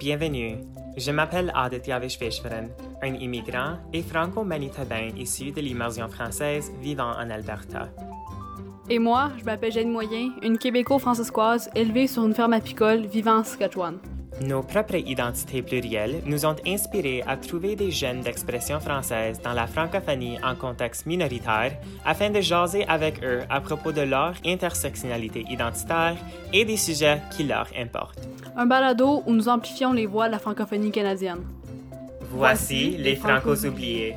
Bienvenue. Je m'appelle Aditya Vishveshwaran, un immigrant et franco-manitobain issu de l'immersion française vivant en Alberta. Et moi, je m'appelle Jeanne Moyen, une québéco-francescoise élevée sur une ferme apicole vivant en Saskatchewan. Nos propres identités plurielles nous ont inspirés à trouver des jeunes d'expression française dans la francophonie en contexte minoritaire afin de jaser avec eux à propos de leur intersectionnalité identitaire et des sujets qui leur importent. Un balado où nous amplifions les voix de la francophonie canadienne. Voici les Francos oubliés.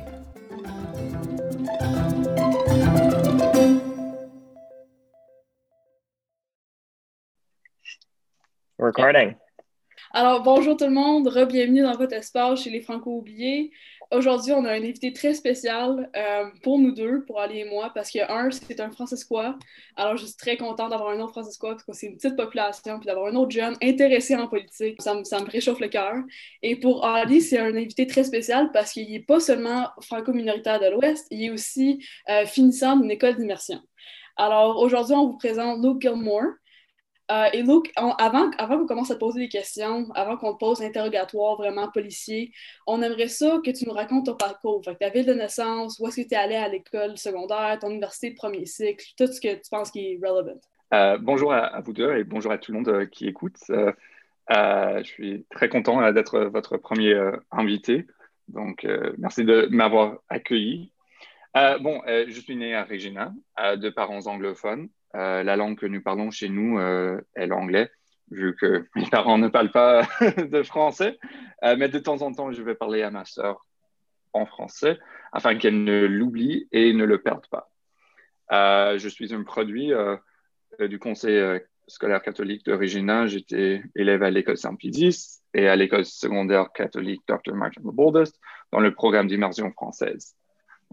Recording. Alors, bonjour tout le monde, re-bienvenue dans votre espace chez les Franco-oubliés. Aujourd'hui, on a un invité très spécial euh, pour nous deux, pour Ali et moi, parce que un, c'est un Francescois. Alors, je suis très contente d'avoir un autre Francescois, parce que c'est une petite population, puis d'avoir un autre jeune intéressé en politique. Ça, me, ça me réchauffe le cœur. Et pour Ali, c'est un invité très spécial parce qu'il n'est pas seulement franco-minoritaire de l'Ouest, il est aussi euh, finissant d'une école d'immersion. Alors, aujourd'hui, on vous présente Luke Gilmore. Euh, et Luke, avant, qu'on commence à poser des questions, avant qu'on pose l'interrogatoire vraiment policier, on aimerait ça que tu nous racontes ton parcours. Ta ville de naissance, où est-ce que tu es allé à l'école secondaire, ton université de premier cycle, tout ce que tu penses qui est relevant. Euh, bonjour à, vous deux et bonjour à tout le monde euh, qui écoute. je suis très content d'être votre premier invité. Donc, merci de m'avoir accueilli. bon, je suis né à Regina, de parents anglophones. Euh, la langue que nous parlons chez nous euh, est l'anglais, vu que mes parents ne parlent pas de français. Euh, mais de temps en temps, je vais parler à ma sœur en français afin qu'elle ne l'oublie et ne le perde pas. je suis un produit du conseil scolaire catholique de Regina. J'étais élève à l'école Saint-Pédis et à l'école secondaire catholique Dr. Martin Boldest dans le programme d'immersion française.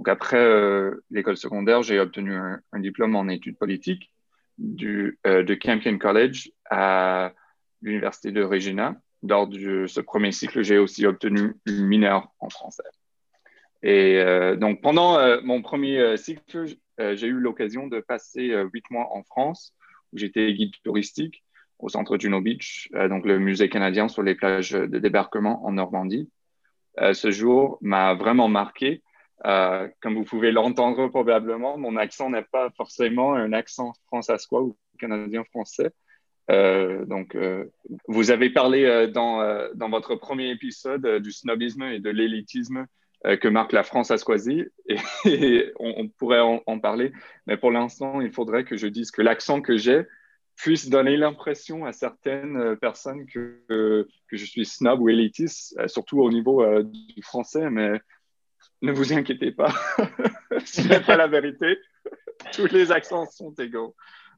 Après euh, l'école secondaire, j'ai obtenu un, diplôme en études politiques du, euh, de Campion College à l'université de Regina. Lors de ce premier cycle, j'ai aussi obtenu une mineure en français. Et euh, donc pendant mon premier cycle, j'ai eu l'occasion de passer huit mois en France, où j'étais guide touristique au centre Juno Beach, donc le musée canadien sur les plages de débarquement en Normandie. ce jour m'a vraiment marqué euh, comme vous pouvez l'entendre probablement, mon accent n'est pas forcément un accent français-quoi ou canadien-français. Euh, donc, euh, vous avez parlé dans, dans, votre premier épisode du snobisme et de l'élitisme que marque la France asquoisie, et, et on, pourrait en, parler, mais pour l'instant, il faudrait que je dise que l'accent que j'ai puisse donner l'impression à certaines personnes que, que je suis snob ou élitiste, surtout au niveau du français, mais ne vous inquiétez pas, ce n'est pas la vérité. Tous les accents sont égaux.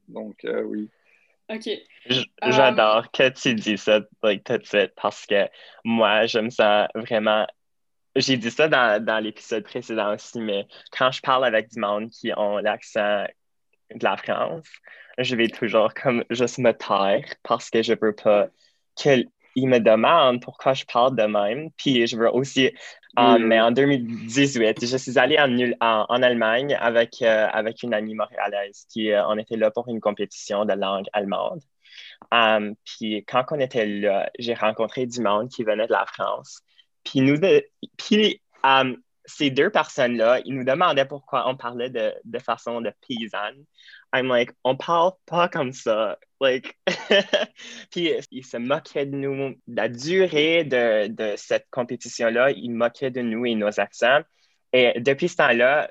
Donc, euh, oui. OK. J'adore que tu dis ça like, tout de suite parce que moi, je me sens vraiment. J'ai dit ça dans, dans l'épisode précédent aussi, mais quand je parle avec du monde qui ont l'accent de la France, je vais toujours comme juste me taire parce que je veux pas qu'ils me demandent pourquoi je parle de même. Puis je veux aussi ah, mais en 2018, je suis allée en, en, Allemagne avec, euh, avec une amie montréalaise qui euh, on était là pour une compétition de langue allemande. Um, puis quand on était là, j'ai rencontré du monde qui venait de la France. Puis, nous puis um, ces deux personnes-là, ils nous demandaient pourquoi on parlait de, de façon de paysanne. I'm like, on parle pas comme ça. Like, puis ils se moquaient de nous, la durée de, de cette compétition-là, ils moquaient de nous et nos accents. Et depuis ce temps-là,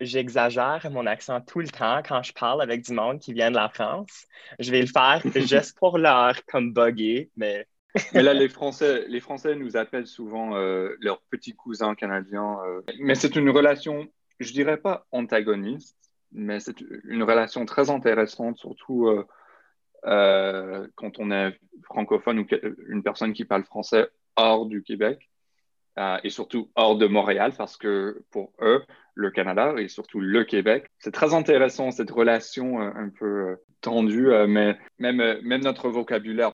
j'exagère mon accent tout le temps quand je parle avec du monde qui vient de la France. Je vais le faire juste pour leur comme bugger, mais mais là, les Français, les Français nous appellent souvent euh, leurs petits cousins canadiens. Euh. Mais c'est une relation, je dirais pas antagoniste, mais c'est une relation très intéressante, surtout euh, quand on est francophone ou une personne qui parle français hors du Québec. et surtout hors de Montréal, parce que pour eux, le Canada et surtout le Québec, c'est très intéressant cette relation un peu tendue, mais même, même notre vocabulaire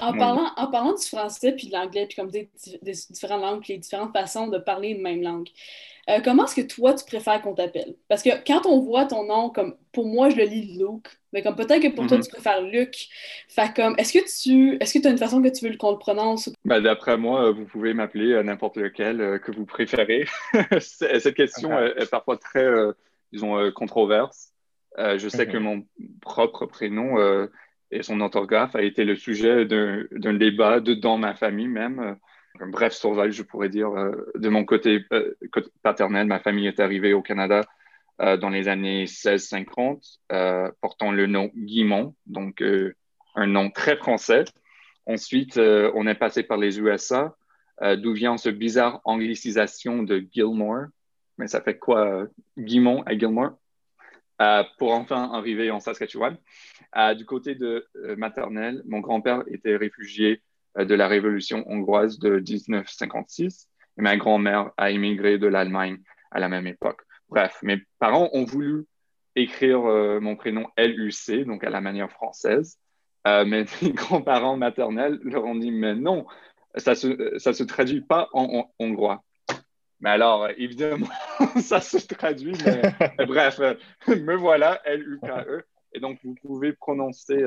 En, parlant, en parlant du français puis de l'anglais, puis comme des, des, différentes langues, les différentes façons de parler une même langue, euh, comment est-ce que toi, tu préfères qu'on t'appelle? Parce que quand on voit ton nom, comme pour moi, je le lis Luke, mais comme peut-être que pour toi, mhm. tu préfères Luc. Fait comme, est-ce que tu est-ce que tu as une façon que tu veux qu'on le prononce? Ben, D'après moi, euh, vous pouvez m'appeler à n'importe lequel euh, que vous préférez. Cette question est, parfois très, disons, controverse. je sais que mhm. mon propre prénom et son orthographe a été le sujet d'un débat dans ma famille même un bref survol, je pourrais dire, euh, de mon côté, euh, paternel. Ma famille est arrivée au Canada euh, dans les années 1650, portant le nom Guimont, donc un nom très français. Ensuite, on est passé par les USA, d'où vient ce bizarre anglicisation de Gilmore. Mais ça fait quoi, Guimont à Gilmore? Pour enfin arriver en Saskatchewan. du côté de maternel, mon grand-père était réfugié euh, de la révolution hongroise de 1956 et ma grand-mère a immigré de l'Allemagne à la même époque. Bref, mes parents ont voulu écrire euh, mon prénom LUC, donc à la manière française, euh, mais mes grands-parents maternels leur ont dit, mais non, ça ne se, ça se traduit pas en, hongrois. Mais alors, évidemment, ça se traduit, mais, bref, me voilà, L-U-K-E. Et donc, vous pouvez prononcer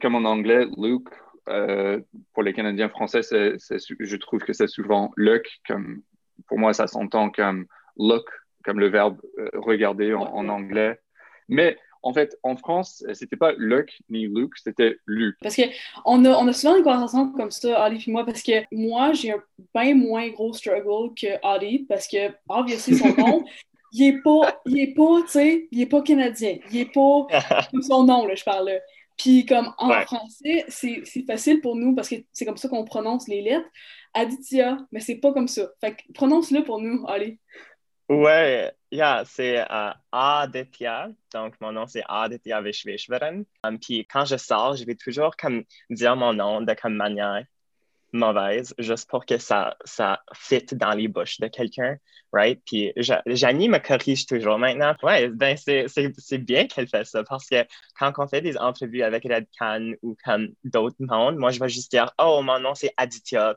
comme en anglais, Luke euh, pour les Canadiens français, je trouve que c'est souvent look. Comme, pour moi, ça s'entend comme look, comme le verbe euh, regarder en, anglais. Mais en fait, en France, c'était pas look ni look, c'était Luc. Parce qu'on a, on a souvent une conversation comme ça, Ali et moi, parce que moi, j'ai un bien moins gros struggle que Ali, parce que, obviously, son nom, il est pas, il est pas, tu sais, il est pas canadien. Il est pas, son nom, là, je parle là. Puis comme en français, c'est facile pour nous parce que c'est comme ça qu'on prononce les lettres. Aditya, mais c'est pas comme ça. Fait que prononce-le pour nous, allez. Ouais, yeah, c'est euh, Aditya. Donc, mon nom, c'est Aditya Vishveshwaran. Um, puis quand je sors, je vais toujours comme dire mon nom de comme manière mauvaise juste pour que ça, ça fit dans les bouches de quelqu'un, right? Puis Janie me corrige toujours maintenant. Ouais, ben c'est bien qu'elle fait ça parce que quand on fait des entrevues avec Red Can ou d'autres mondes, moi je vais juste dire Oh, mon nom c'est Aditya.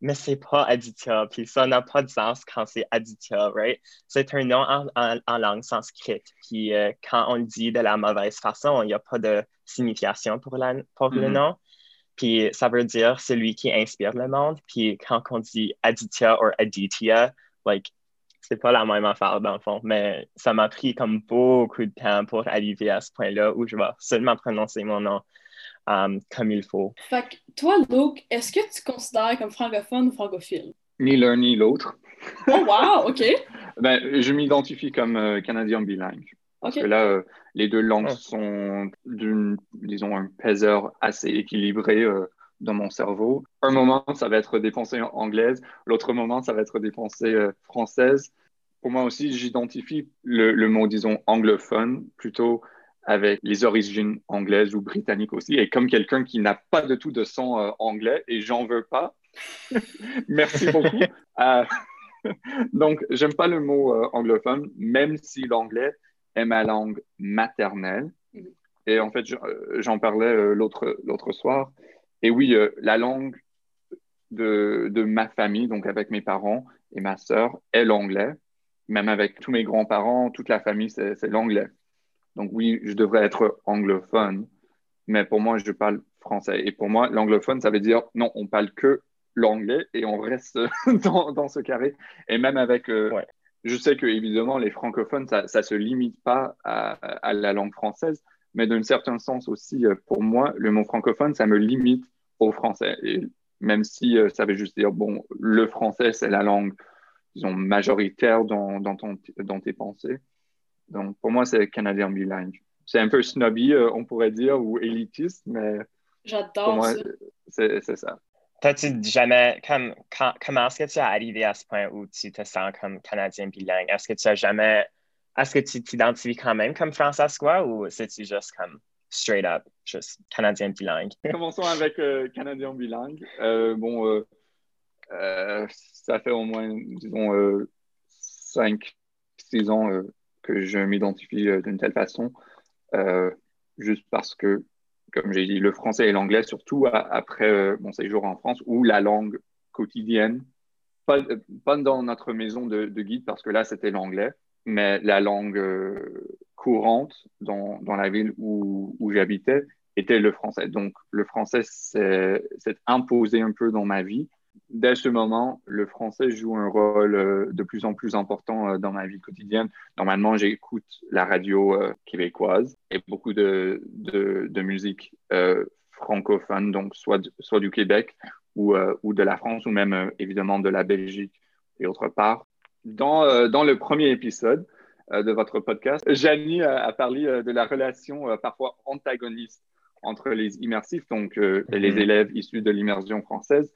Mais c'est pas Aditya, puis ça n'a pas de sens quand c'est Aditya, right? C'est un nom en, en, langue sanskrit, puis euh, quand on le dit de la mauvaise façon, il n'y a pas de signification pour, la, pour le mm-hmm. nom. Puis ça veut dire celui qui inspire le monde. Puis quand on dit Aditya ou Aditya, like, c'est pas la même affaire dans le fond. Mais ça m'a pris comme beaucoup de temps pour arriver à ce point-là où je vais seulement prononcer mon nom um, comme il faut. Fait que toi, Luke, est-ce que tu te considères comme francophone ou francophile? Ni l'un ni l'autre. Oh wow, OK. ben, je m'identifie comme euh, canadien bilingue. Parce que là, euh, les deux langues sont d'une, disons, un peseur assez équilibré euh, dans mon cerveau. Un moment, ça va être des pensées anglaises, l'autre moment, ça va être des pensées euh, françaises. Pour moi aussi, j'identifie le, mot, disons, anglophone plutôt avec les origines anglaises ou britanniques aussi, et comme quelqu'un qui n'a pas de tout de son anglais, et j'en veux pas. Merci beaucoup. donc, j'aime pas le mot anglophone, même si l'anglais est ma langue maternelle. Mm-hmm. Et en fait, euh, j'en parlais euh, l'autre soir. Et oui, euh, la langue de, de, ma famille, donc avec mes parents et ma sœur, est l'anglais. Même avec tous mes grands-parents, toute la famille, c'est l'anglais. Donc oui, je devrais être anglophone, mais pour moi, je parle français. Et pour moi, l'anglophone, ça veut dire non, on parle que l'anglais et on reste dans, dans, ce carré. Et même avec je sais que évidemment les francophones, ça ne se limite pas à, la langue française, mais d'un certain sens aussi, euh, pour moi, le mot francophone, ça me limite au français. Et même si euh, ça veut juste dire, bon, le français, c'est la langue, disons, majoritaire dans, dans, dans tes pensées. Donc, pour moi, c'est canadien bilingue. C'est un peu snobby, euh, on pourrait dire, ou élitiste, mais. J'adore ça. C'est ça. T'as-tu jamais, comme, comment est-ce que tu es arrivé à ce point où tu te sens comme Canadien bilingue? Est-ce que tu as jamais, est-ce que tu t'identifies quand même comme françaiscois ou c'est-tu juste comme straight up, juste Canadien bilingue? Commençons avec euh, Canadien bilingue. Euh, bon, euh, ça fait au moins, disons, 5, 6 ans que je m'identifie d'une telle façon, juste parce que comme j'ai dit, le français et l'anglais, surtout après mon séjour en France, où la langue quotidienne, pas, dans notre maison de, guide, parce que là, c'était l'anglais, mais la langue courante dans, la ville où, où j'habitais était le français. Donc, le français s'est imposé un peu dans ma vie dès ce moment, le français joue un rôle euh, de plus en plus important euh, dans ma vie quotidienne. Normalement, j'écoute la radio euh, québécoise et beaucoup de, de, musique francophone, donc soit, soit du Québec ou, ou de la France ou même évidemment de la Belgique et autre part. Dans, dans le premier épisode de votre podcast, Janie a, parlé de la relation parfois antagoniste entre les immersifs, donc les mm-hmm. élèves issus de l'immersion française,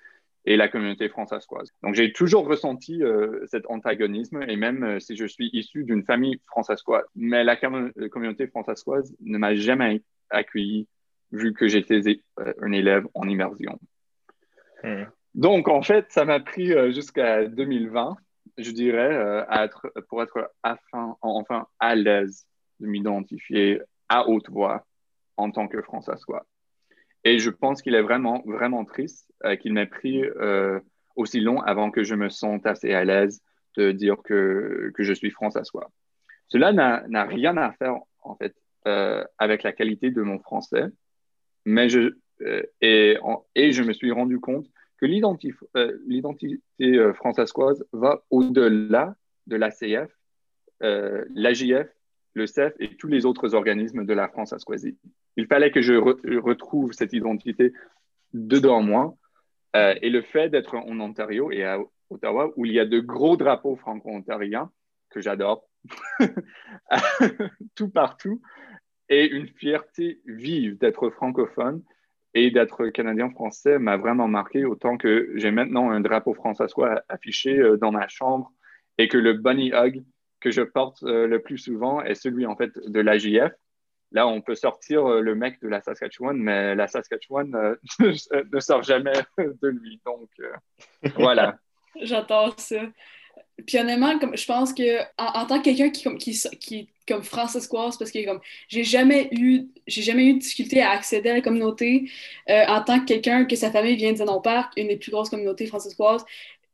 et la communauté françaiscoise. Donc j'ai toujours ressenti euh, cet antagonisme et même euh, si je suis issu d'une famille françaiscoise, mais la communauté françaiscoise ne m'a jamais accueilli vu que j'étais euh, un élève en immersion. Hmm. Donc en fait, ça m'a pris jusqu'à 2020, je dirais, à être, pour être enfin à l'aise de m'identifier à haute voix en tant que françaiscois. Et je pense qu'il est vraiment, vraiment triste euh, qu'il m'ait pris euh, aussi long avant que je me sente assez à l'aise de dire que, que je suis français Cela n'a rien à faire, en fait, euh, avec la qualité de mon français, mais je, et, je me suis rendu compte que l'identité françaiscoise va au-delà de l'ACF, l'AJF le CEF et tous les autres organismes de la France Asquasie. Il fallait que je, retrouve cette identité dedans moi. Euh, et le fait d'être en Ontario et à Ottawa, où il y a de gros drapeaux franco-ontariens, que j'adore, tout partout, et une fierté vive d'être francophone et d'être canadien-français m'a vraiment marqué, autant que j'ai maintenant un drapeau français affiché euh, dans ma chambre et que le bunny hug que je porte euh, le plus souvent est celui en fait de l'AJF. Là, on peut sortir euh, le mec de la Saskatchewan, mais la Saskatchewan euh, ne sort jamais de lui. Donc, voilà. J'entends ça. Puis honnêtement, comme, je pense que tant que quelqu'un qui, comme, comme francescoise, parce que comme j'ai jamais eu j'ai jamais eu de difficulté à accéder à la communauté en tant que quelqu'un que sa famille vient de Zenon-Parc, une des plus grosses communautés francescoises,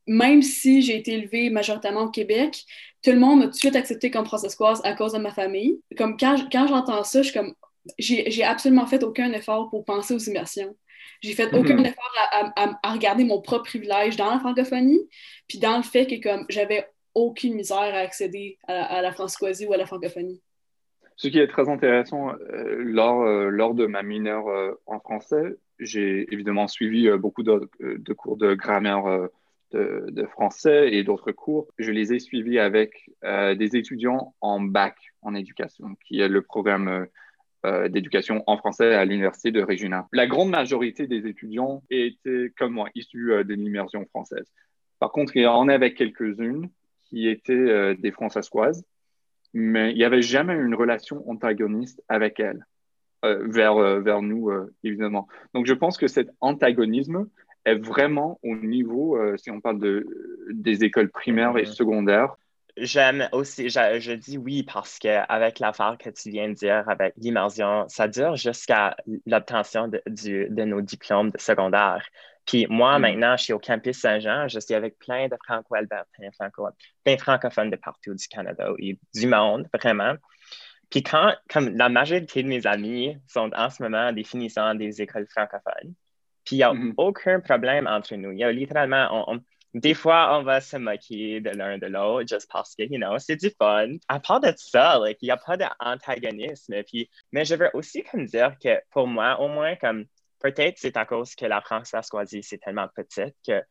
même si j'ai été élevée majoritairement au Québec, tout le monde m'a tout de suite accepté comme francescoise à cause de ma famille. Comme quand, quand j'entends ça, je suis comme j'ai absolument fait aucun effort pour penser aux immersions. J'ai fait aucun mhm. effort à, à, regarder mon propre privilège dans la francophonie, puis dans le fait que comme j'avais aucune misère à accéder à, la francoisie ou à la francophonie. Ce qui est très intéressant, euh, lors, euh, lors de ma mineure euh, en français, j'ai évidemment suivi beaucoup de, de, cours de grammaire de, français et d'autres cours. Je les ai suivis avec euh, des étudiants en bac en éducation, qui est le programme euh, euh, d'éducation en français à l'Université de Regina. La grande majorité des étudiants étaient, comme moi, issus de l'immersion française. Par contre, il y en avait quelques-unes qui étaient des françaisoises, mais il n'y avait jamais une relation antagoniste avec elles. vers, vers nous, évidemment. Donc, je pense que cet antagonisme est vraiment au niveau, euh, si on parle de, des écoles primaires et secondaires. J'aime aussi, je, dis oui parce qu'avec l'affaire que tu viens de dire avec l'immersion, ça dure jusqu'à l'obtention de, de, nos diplômes de secondaire. Puis moi, mm. maintenant, je suis au campus Saint-Jean, je suis avec plein de franco-albertains, franco plein francophones de partout du Canada et du monde, vraiment. Puis quand, comme la majorité de mes amis sont en ce moment des finissants des écoles francophones, puis il n'y a mm-hmm. aucun problème entre nous. Il y a littéralement, des fois, on va se moquer de l'un de l'autre juste parce que, you know, c'est du fun. À part de ça, il n'y a pas d'antagonisme. Puis, mais je veux aussi comme dire que pour moi, au moins, comme peut-être c'est à cause que la France asquoisie, c'est tellement petite que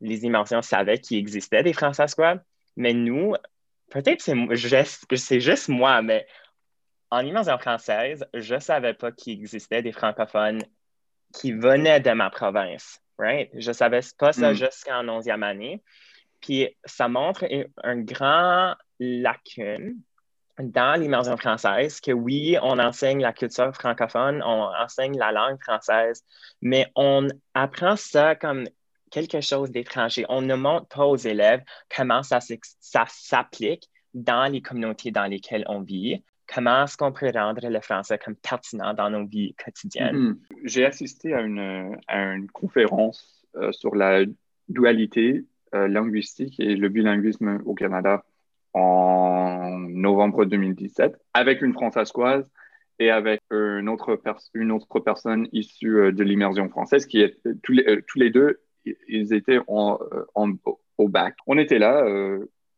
les immersions savaient qu'il existait des François, mais nous, peut-être c'est juste, juste moi, mais en immersion française, je ne savais pas qu'il existait des francophones qui venait de ma province, right? Je savais pas ça mm. jusqu'en 11e année. Puis ça montre un grand lacune dans l'immersion française que oui, on enseigne la culture francophone, on enseigne la langue française, mais on apprend ça comme quelque chose d'étranger. On ne montre pas aux élèves comment ça, ça s'applique dans les communautés dans lesquelles on vit comment est-ce qu'on peut rendre le français comme pertinent dans nos vies quotidiennes? Mm-hmm. J'ai assisté à une, conférence euh, sur la dualité euh, linguistique et le bilinguisme au Canada en novembre 2017 avec une françaiscoise et avec une autre, personne issue euh, de l'immersion française qui est tous les, deux ils étaient en, en, au bac. On était là,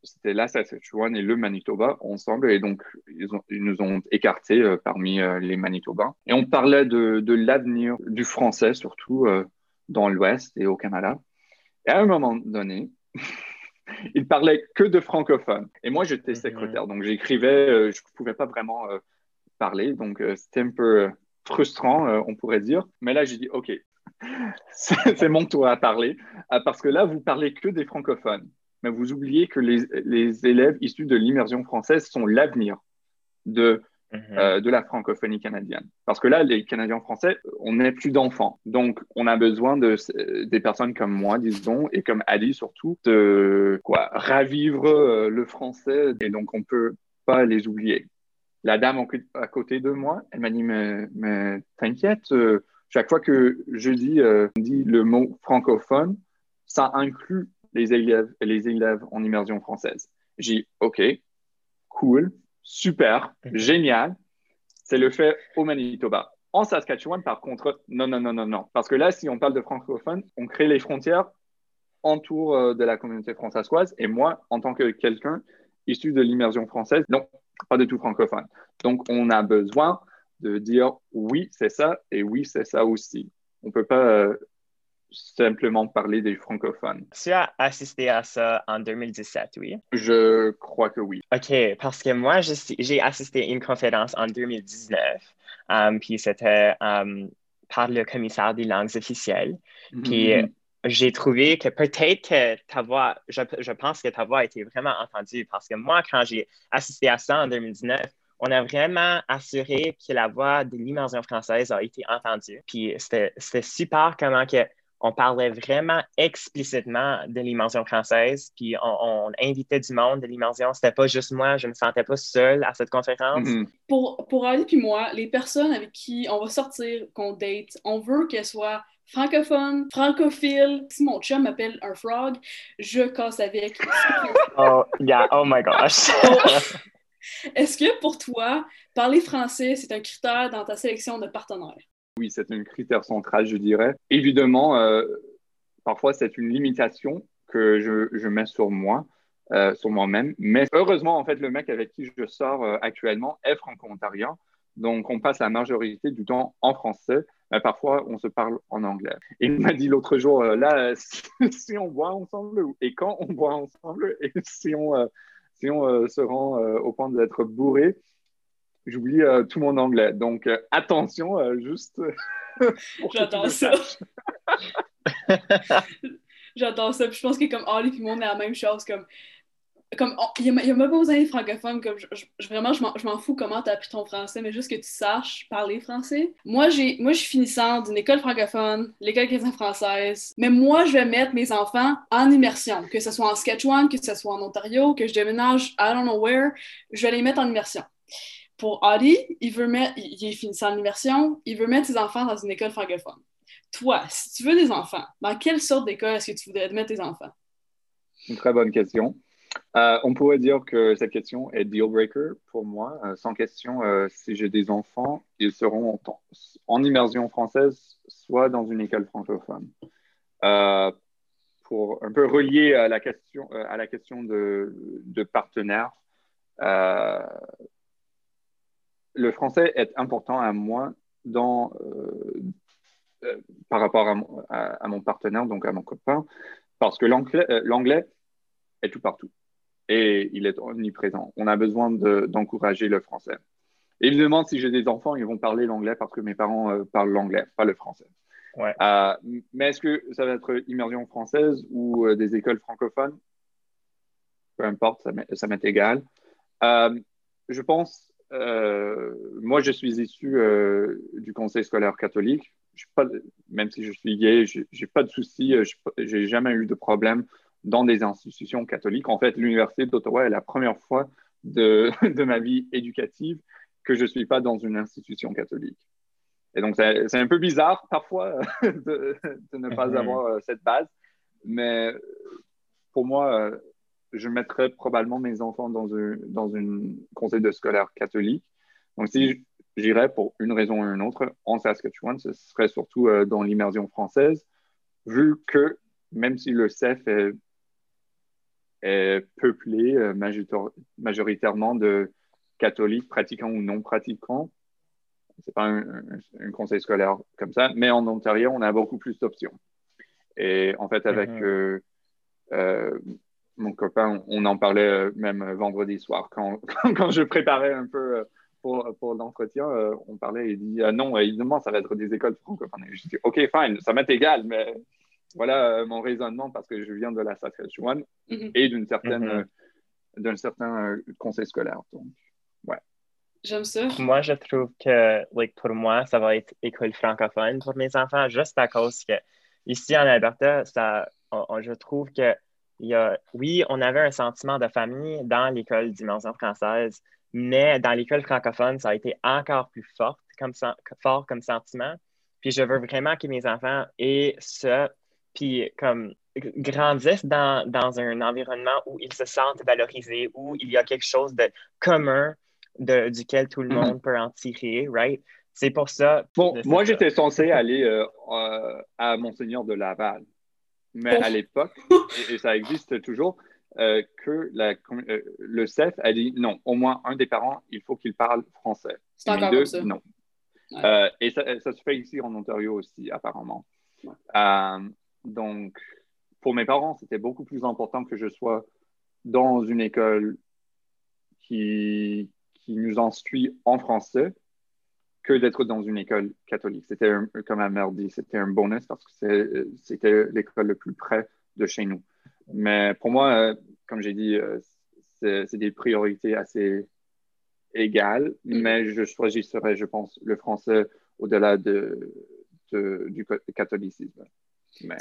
c'était la Saskatchewan et le Manitoba ensemble, et donc ils, nous ont écartés euh, parmi euh, les Manitobains. Et on parlait de, l'avenir du français, surtout euh, dans l'Ouest et au Canada. Et à un moment donné, ils parlaient que de francophones. Et moi, j'étais mhm. secrétaire, donc j'écrivais, je ne pouvais pas vraiment parler, donc c'était un peu frustrant, on pourrait dire. Mais là, j'ai dit, OK, c'est mon tour à parler, parce que là, vous parlez que des francophones mais vous oubliez que les, élèves issus de l'immersion française sont l'avenir de, mhm. euh, de la francophonie canadienne. Parce que là, les Canadiens français, on n'est plus d'enfants. Donc, on a besoin de, des personnes comme moi, disons, et comme Ali surtout, de quoi, ravivre euh, le français. Et donc, on ne peut pas les oublier. La dame à côté de moi, elle m'a dit, mais, mais t'inquiète, euh, chaque fois que je dis, dis le mot francophone, ça inclut les élèves, les élèves en immersion française. J'ai dit, OK, cool, super, génial. C'est le fait au Manitoba. En Saskatchewan, par contre, non, non, non, non, non. Parce que là, si on parle de francophone, on crée les frontières autour euh, de la communauté française. Et moi, en tant que quelqu'un issu de l'immersion française, non, pas du tout francophone. Donc, on a besoin de dire oui, c'est ça et oui, c'est ça aussi. On ne peut pas euh, simplement parler des francophones. Tu as assisté à ça en 2017, oui? Je crois que oui. OK, parce que moi, j'ai assisté à une conférence en 2019, um, puis c'était um, par le commissaire des langues officielles. Mm-hmm. Puis j'ai trouvé que peut-être que ta voix, je, je pense que ta voix a été vraiment entendue, parce que moi, quand j'ai assisté à ça en 2019, on a vraiment assuré que la voix de l'immersion française a été entendue. Puis c'était super comment que on parlait vraiment explicitement de l'immersion française, puis on, invitait du monde de l'immersion. C'était pas juste moi, je me sentais pas seule à cette conférence. Mm-hmm. Pour, pour Ali puis moi, les personnes avec qui on va sortir, qu'on date, on veut qu'elles soient francophones, francophiles. Si mon chum m'appelle un frog, je casse avec. oh, yeah, oh my gosh. Est-ce que pour toi, parler français, c'est un critère dans ta sélection de partenaires? Oui, c'est un critère central, je dirais. Évidemment, euh, parfois, c'est une limitation que je, mets sur moi, euh, sur moi-même. Mais heureusement, en fait, le mec avec qui je sors euh, actuellement est franco-ontarien. Donc, on passe la majorité du temps en français, mais parfois, on se parle en anglais. Il m'a dit l'autre jour, là, si, on boit ensemble, et quand on boit ensemble, et si on, si on se rend au point d'être bourré, j'oublie euh, tout mon anglais. Donc, euh, attention, euh, juste. J'attends ça. J'attends ça. Puis je pense que comme Ali et moi, on est la même chose. Comme, comme il n'y a, même pas besoin d'être francophone. Comme, je, vraiment, je m'en fous comment tu as appris ton français, mais juste que tu saches parler français. Moi, j'ai, moi je suis finissante d'une école francophone, l'école chrétienne française. Mais moi, je vais mettre mes enfants en immersion, que ce soit en Saskatchewan, que ce soit en Ontario, que je déménage I don't know where. Je vais les mettre en immersion pour Audi, il veut mettre, il est fini en immersion, il veut mettre ses enfants dans une école francophone. Toi, si tu veux des enfants, dans quelle sorte d'école est-ce que tu voudrais mettre tes enfants? Une très bonne question. Euh, on pourrait dire que cette question est deal breaker pour moi. Euh, sans question, euh, si j'ai des enfants, ils seront en, immersion française, soit dans une école francophone. pour un peu relier à la question, à la question de, de partenaires, le français est important à moi dans, euh, euh, par rapport à, mon partenaire, donc à mon copain, parce que euh, l'anglais est tout partout et il est omniprésent. On a besoin d'encourager le français. Évidemment, si j'ai des enfants, ils vont parler l'anglais parce que mes parents parlent l'anglais, pas le français. mais est-ce que ça va être immersion française ou des écoles francophones? Peu importe, ça m'est égal. je pense euh, moi, je suis issu euh, du conseil scolaire catholique. Pas, même si je suis gay, je n'ai pas de soucis, euh, j'ai jamais eu de problème dans des institutions catholiques. En fait, l'Université d'Ottawa est la première fois de, de, ma vie éducative que je ne suis pas dans une institution catholique. Et donc, c'est un peu bizarre parfois de, ne pas mhm. avoir cette base, mais pour moi, je mettrais probablement mes enfants dans un, dans une conseil de scolaire catholique. Donc, si j'irais pour une raison ou une autre en Saskatchewan, ce serait surtout euh, dans l'immersion française, vu que même si le CEF est, est peuplé majoritairement de catholiques pratiquants ou non pratiquants, c'est pas un, conseil scolaire comme ça, mais en Ontario, on a beaucoup plus d'options. Et en fait, avec mhm. euh, euh, mon copain, on en parlait euh, même vendredi soir quand, quand je préparais un peu pour, pour l'entretien. on parlait, il dit ah non, évidemment, ça va être des écoles francophones. je dis ok, fine, ça m'est égal, mais voilà mon raisonnement parce que je viens de la Saskatchewan mhm. et d'une certaine, mhm. d'un certain conseil scolaire. Donc, ouais. J'aime ça. Moi, je trouve que, like, pour moi, ça va être école francophone pour mes enfants, juste à cause que ici en Alberta, ça, je trouve que il y a, oui, on avait un sentiment de famille dans l'école d'immersion française, mais dans l'école francophone, ça a été encore plus fort comme, fort comme sentiment. Puis je veux vraiment que mes enfants aient ça, puis comme grandissent dans, dans un environnement où ils se sentent valorisés, où il y a quelque chose de commun duquel tout le mhm. monde peut en tirer, right? C'est pour ça. Bon, moi, j'étais censé aller euh, euh, à Monseigneur de Laval. Mais à l'époque, et, ça existe toujours, euh, que la, le CEF a dit non, au moins un des parents, il faut qu'il parle français. C'est encore deux, comme ça. Non. et ça, ça, se fait ici en Ontario aussi, apparemment. donc, pour mes parents, c'était beaucoup plus important que je sois dans une école qui, qui nous instruit en français que d'être dans une école catholique. C'était, comme la mère dit, c'était un bonus parce que c'était l'école le plus près de chez nous. Mais pour moi, euh, comme j'ai dit, euh, c'est, des priorités assez égales, mm. mais je choisirais, je pense, le français au-delà de, du catholicisme. Mais...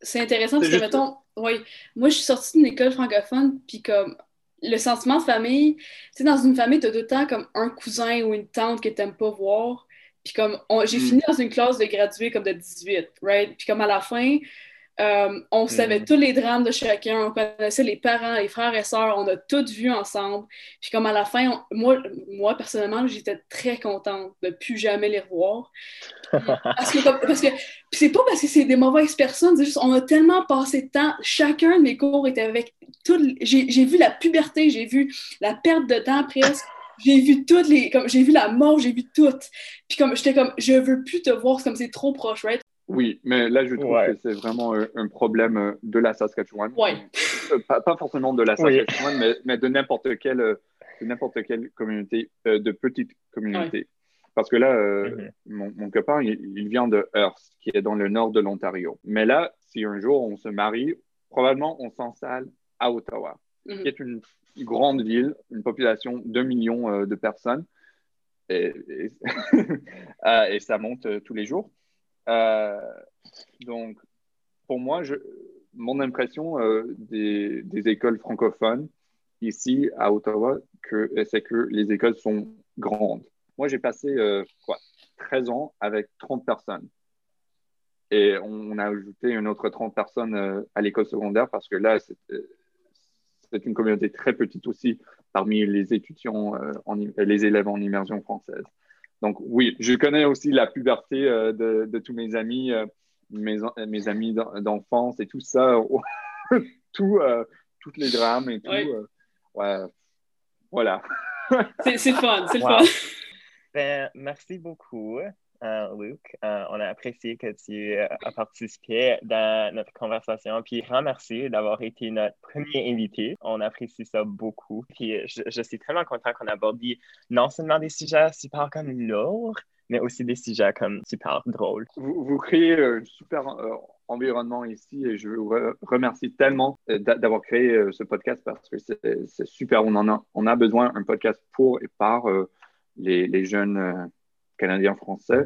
C'est intéressant parce que, mettons, oui, moi, je suis sortie d'une école francophone, puis comme le sentiment de famille, tu sais, dans une famille, tu as tout le temps comme un cousin ou une tante que tu n'aimes pas voir. Puis comme, j'ai mm. fini dans une classe de gradués comme de 18, right? Puis comme à la fin, euh, on savait mm. tous les drames de chacun, on connaissait les parents, les frères et sœurs, on a tout vu ensemble. Puis comme à la fin, moi, moi, personnellement, j'étais très contente de plus jamais les revoir. parce que, parce que c'est pas parce que c'est des mauvaises personnes, c'est juste on a tellement passé de temps, chacun de mes cours était avec tout. J'ai vu la puberté, j'ai vu la perte de temps presque. J'ai vu toutes les. Comme j'ai vu la mort, j'ai vu tout. Puis comme j'étais comme je veux plus te voir, comme c'est trop proche, right? Oui, mais là, je trouve que c'est vraiment un, problème euh, de la Saskatchewan. Euh, pas, forcément de la Saskatchewan, mais, de n'importe quelle, n'importe quelle communauté, euh, de petite communauté. Parce que là, mhm. mon, copain, il, vient de Hearst, qui est dans le nord de l'Ontario. Mais là, si un jour on se marie, probablement on s'installe à Ottawa, mhm. qui est une grande ville, une population de 2 millions de personnes. Et, et ça monte tous les jours. Euh, donc, pour moi, mon impression euh, des, écoles francophones ici à Ottawa, c'est que les écoles sont grandes. Moi, j'ai passé euh, quoi, 13 ans avec 30 personnes. Et on a ajouté une autre 30 personnes à l'école secondaire parce que là, c'est une communauté très petite aussi parmi les étudiants, les élèves en immersion française. Donc oui, je connais aussi la puberté euh, de, tous mes amis, euh, mes, mes, amis d'enfance et tout ça, tout, euh, toutes les drames et tout. ouais, voilà. c'est fun, c'est fun. Ben, merci beaucoup. Euh, Luke. Euh, on a apprécié que tu euh, as participé dans notre conversation. Puis, grand merci d'avoir été notre premier invité. On apprécie ça beaucoup. Puis, je, suis tellement content qu'on aborde non seulement des sujets super comme lourds, mais aussi des sujets comme super drôles. Vous, vous créez un super environnement ici et je vous remercie tellement d'avoir créé ce podcast parce que c'est super. On en a, on a besoin d'un podcast pour et par les, les jeunes canadien-français.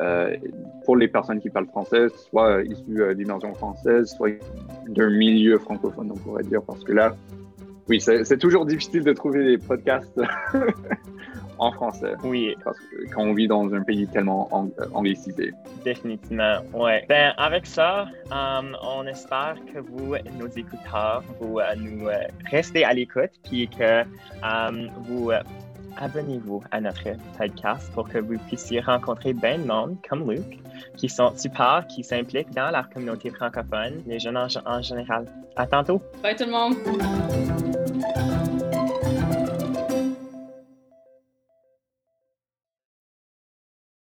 Euh, pour les personnes qui parlent français, soit issues euh, d'immersion française, soit d'un milieu francophone, on pourrait dire, parce que là, Oui, c'est toujours difficile de trouver des podcasts en français. Oui. Parce que quand on vit dans un pays tellement anglicisé. Définitivement, oui. Ben, avec ça, euh, on espère que vous, nos écouteurs, vous nous restez à l'écoute puis que vous abonnez-vous à notre podcast pour que vous puissiez rencontrer bien de monde comme Luc, qui sont super, qui s'impliquent dans la communauté francophone, les jeunes en, en général. À tantôt. Bye tout le monde.